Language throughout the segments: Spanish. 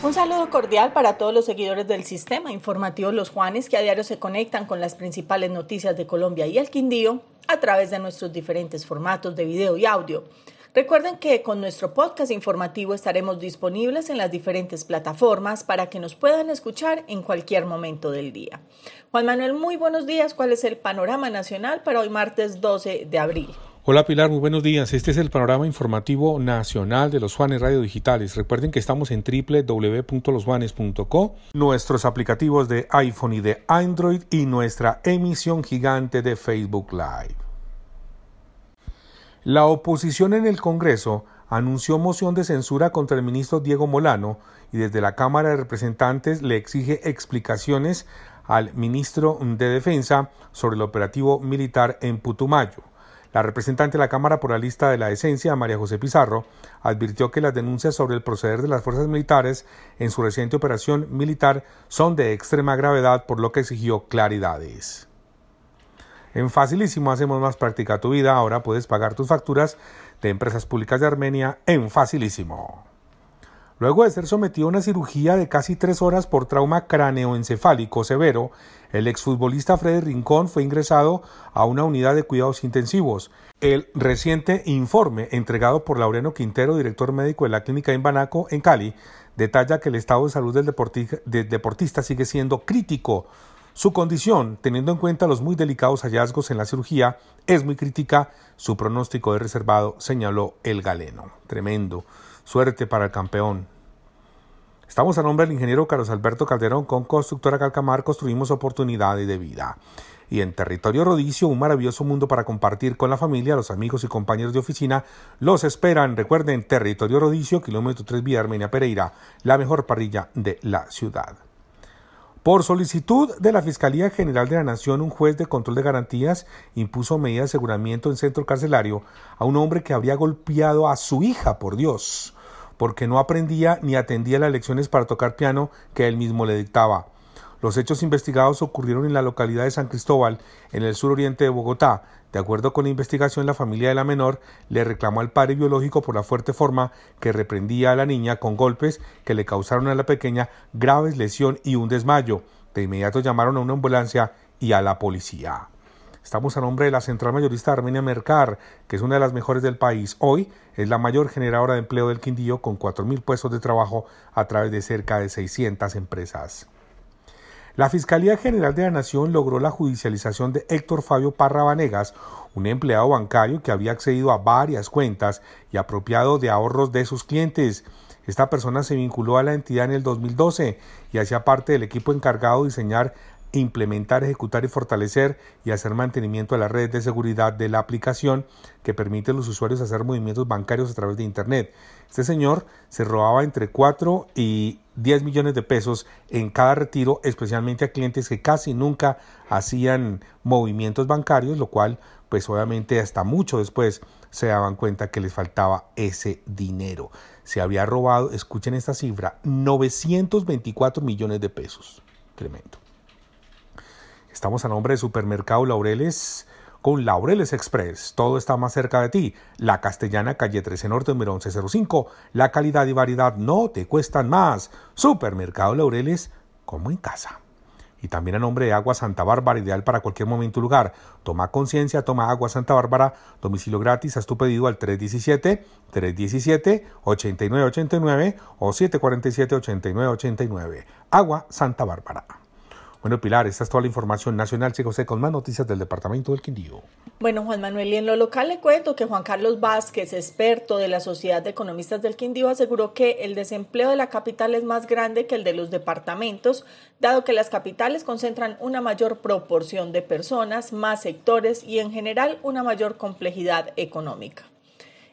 Un saludo cordial para todos los seguidores del sistema informativo Los Juanes que a diario se conectan con las principales noticias de Colombia y el Quindío a través de nuestros diferentes formatos de video y audio. Recuerden que con nuestro podcast informativo estaremos disponibles en las diferentes plataformas para que nos puedan escuchar en cualquier momento del día. Juan Manuel, muy buenos días. ¿Cuál es el panorama nacional para hoy martes 12 de abril? Hola Pilar, muy buenos días. Este es el panorama informativo nacional de los Juanes Radio Digitales. Recuerden que estamos en www.losjuanes.co, nuestros aplicativos de iPhone y de Android y nuestra emisión gigante de Facebook Live. La oposición en el Congreso anunció moción de censura contra el ministro Diego Molano y desde la Cámara de Representantes le exige explicaciones al ministro de Defensa sobre el operativo militar en Putumayo. La representante de la Cámara por la lista de la esencia, María José Pizarro, advirtió que las denuncias sobre el proceder de las fuerzas militares en su reciente operación militar son de extrema gravedad, por lo que exigió claridades. En Facilísimo hacemos más práctica tu vida, ahora puedes pagar tus facturas de empresas públicas de Armenia en Facilísimo. Luego de ser sometido a una cirugía de casi tres horas por trauma cráneoencefálico severo, el exfutbolista Freddy Rincón fue ingresado a una unidad de cuidados intensivos. El reciente informe entregado por Laureano Quintero, director médico de la clínica en Banaco, en Cali, detalla que el estado de salud del deportista sigue siendo crítico. Su condición, teniendo en cuenta los muy delicados hallazgos en la cirugía, es muy crítica. Su pronóstico es reservado, señaló el galeno. Tremendo. Suerte para el campeón. Estamos a nombre del ingeniero Carlos Alberto Calderón con Constructora Calcamar, construimos oportunidades de vida. Y en Territorio Rodicio, un maravilloso mundo para compartir con la familia, los amigos y compañeros de oficina, los esperan. Recuerden, Territorio Rodicio, kilómetro 3 vía Armenia Pereira, la mejor parrilla de la ciudad. Por solicitud de la Fiscalía General de la Nación, un juez de control de garantías impuso medida de aseguramiento en centro carcelario a un hombre que habría golpeado a su hija, por Dios porque no aprendía ni atendía las lecciones para tocar piano que él mismo le dictaba. Los hechos investigados ocurrieron en la localidad de San Cristóbal, en el suroriente de Bogotá. De acuerdo con la investigación, la familia de la menor le reclamó al padre biológico por la fuerte forma que reprendía a la niña con golpes que le causaron a la pequeña graves lesión y un desmayo. De inmediato llamaron a una ambulancia y a la policía. Estamos a nombre de la Central Mayorista Armenia Mercar, que es una de las mejores del país. Hoy es la mayor generadora de empleo del Quindío con 4.000 puestos de trabajo a través de cerca de 600 empresas. La Fiscalía General de la Nación logró la judicialización de Héctor Fabio Parra Vanegas, un empleado bancario que había accedido a varias cuentas y apropiado de ahorros de sus clientes. Esta persona se vinculó a la entidad en el 2012 y hacía parte del equipo encargado de diseñar implementar, ejecutar y fortalecer y hacer mantenimiento de la red de seguridad de la aplicación que permite a los usuarios hacer movimientos bancarios a través de Internet. Este señor se robaba entre 4 y 10 millones de pesos en cada retiro, especialmente a clientes que casi nunca hacían movimientos bancarios, lo cual pues obviamente hasta mucho después se daban cuenta que les faltaba ese dinero. Se había robado, escuchen esta cifra, 924 millones de pesos. Tremendo. Estamos a nombre de Supermercado Laureles con Laureles Express. Todo está más cerca de ti. La Castellana, calle 13 Norte, número 1105. La calidad y variedad no te cuestan más. Supermercado Laureles, como en casa. Y también a nombre de Agua Santa Bárbara, ideal para cualquier momento y lugar. Toma conciencia, toma Agua Santa Bárbara, domicilio gratis, haz tu pedido al 317-317-8989 o 747-8989. Agua Santa Bárbara. Bueno, Pilar, esta es toda la información nacional. Sigo usted con más noticias del Departamento del Quindío. Bueno, Juan Manuel, y en lo local le cuento que Juan Carlos Vázquez, experto de la Sociedad de Economistas del Quindío, aseguró que el desempleo de la capital es más grande que el de los departamentos, dado que las capitales concentran una mayor proporción de personas, más sectores y en general una mayor complejidad económica.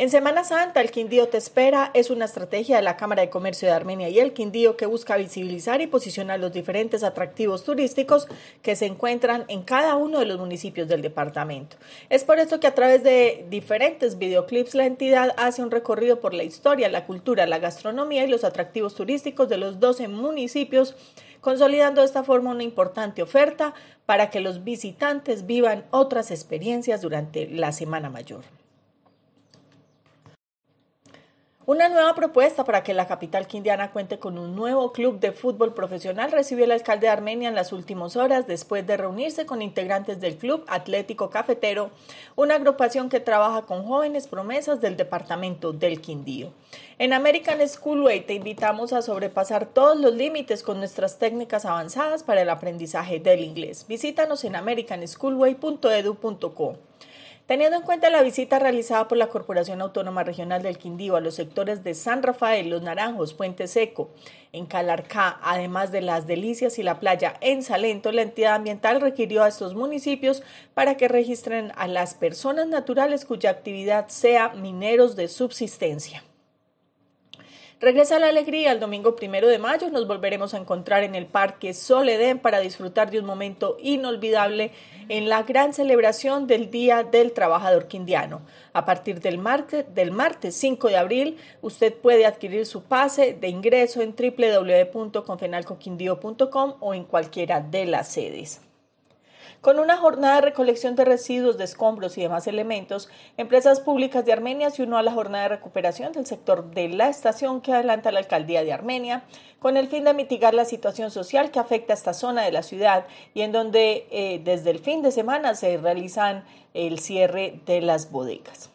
En Semana Santa, el Quindío te espera es una estrategia de la Cámara de Comercio de Armenia y el Quindío que busca visibilizar y posicionar los diferentes atractivos turísticos que se encuentran en cada uno de los municipios del departamento. Es por eso que a través de diferentes videoclips la entidad hace un recorrido por la historia, la cultura, la gastronomía y los atractivos turísticos de los 12 municipios consolidando de esta forma una importante oferta para que los visitantes vivan otras experiencias durante la Semana Mayor. Una nueva propuesta para que la capital quindiana cuente con un nuevo club de fútbol profesional recibió el alcalde de Armenia en las últimas horas después de reunirse con integrantes del Club Atlético Cafetero, una agrupación que trabaja con jóvenes promesas del departamento del Quindío. En American Schoolway te invitamos a sobrepasar todos los límites con nuestras técnicas avanzadas para el aprendizaje del inglés. Visítanos en americanschoolway.edu.co. Teniendo en cuenta la visita realizada por la Corporación Autónoma Regional del Quindío a los sectores de San Rafael, Los Naranjos, Puente Seco, en Calarcá, además de Las Delicias y la playa en Salento, la entidad ambiental requirió a estos municipios para que registren a las personas naturales cuya actividad sea mineros de subsistencia. Regresa la alegría el domingo primero de mayo. Nos volveremos a encontrar en el Parque Soledén para disfrutar de un momento inolvidable en la gran celebración del Día del Trabajador Quindiano. A partir del martes, del martes 5 de abril, usted puede adquirir su pase de ingreso en www.confenalcoquindío.com o en cualquiera de las sedes. Con una jornada de recolección de residuos, de escombros y demás elementos, Empresas Públicas de Armenia se unió a la jornada de recuperación del sector de la estación que adelanta la alcaldía de Armenia, con el fin de mitigar la situación social que afecta a esta zona de la ciudad y en donde eh, desde el fin de semana se realizan el cierre de las bodegas.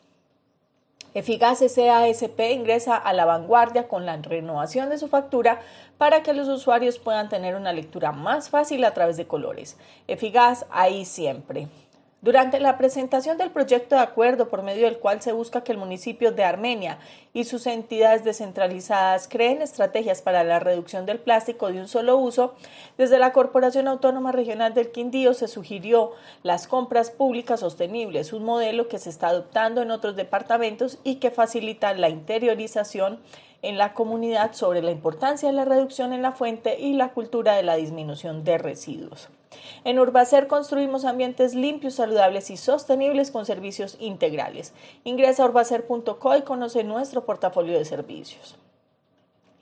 Eficaz SASP ingresa a la vanguardia con la renovación de su factura para que los usuarios puedan tener una lectura más fácil a través de colores. Eficaz ahí siempre. Durante la presentación del proyecto de acuerdo por medio del cual se busca que el municipio de Armenia y sus entidades descentralizadas creen estrategias para la reducción del plástico de un solo uso, desde la Corporación Autónoma Regional del Quindío se sugirió las compras públicas sostenibles, un modelo que se está adoptando en otros departamentos y que facilita la interiorización en la comunidad sobre la importancia de la reducción en la fuente y la cultura de la disminución de residuos. En Urbacer construimos ambientes limpios, saludables y sostenibles con servicios integrales. Ingresa a urbacer.co y conoce nuestro portafolio de servicios.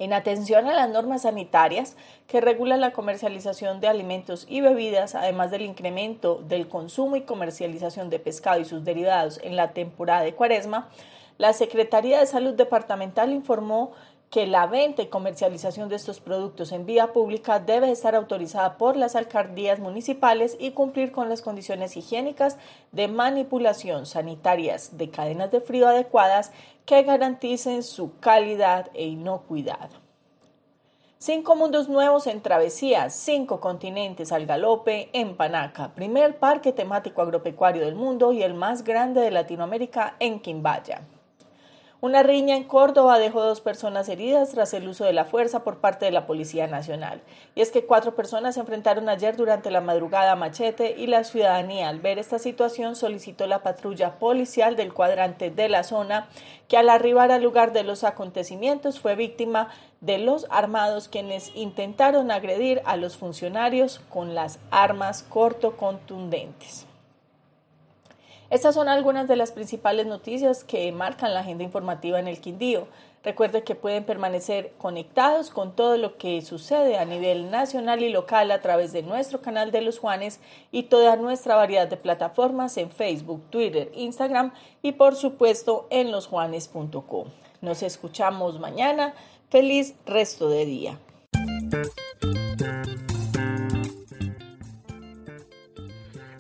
En atención a las normas sanitarias que regulan la comercialización de alimentos y bebidas, además del incremento del consumo y comercialización de pescado y sus derivados en la temporada de cuaresma, la Secretaría de Salud Departamental informó que la venta y comercialización de estos productos en vía pública debe estar autorizada por las alcaldías municipales y cumplir con las condiciones higiénicas de manipulación sanitarias de cadenas de frío adecuadas que garanticen su calidad e inocuidad. Cinco mundos nuevos en travesía, cinco continentes al galope en Panaca, primer parque temático agropecuario del mundo y el más grande de Latinoamérica en Quimbaya. Una riña en Córdoba dejó dos personas heridas tras el uso de la fuerza por parte de la Policía Nacional. Y es que cuatro personas se enfrentaron ayer durante la madrugada a machete y la ciudadanía al ver esta situación solicitó la patrulla policial del cuadrante de la zona que al arribar al lugar de los acontecimientos fue víctima de los armados quienes intentaron agredir a los funcionarios con las armas corto contundentes. Estas son algunas de las principales noticias que marcan la agenda informativa en el Quindío. Recuerde que pueden permanecer conectados con todo lo que sucede a nivel nacional y local a través de nuestro canal de los Juanes y toda nuestra variedad de plataformas en Facebook, Twitter, Instagram y por supuesto en losjuanes.com. Nos escuchamos mañana. Feliz resto de día.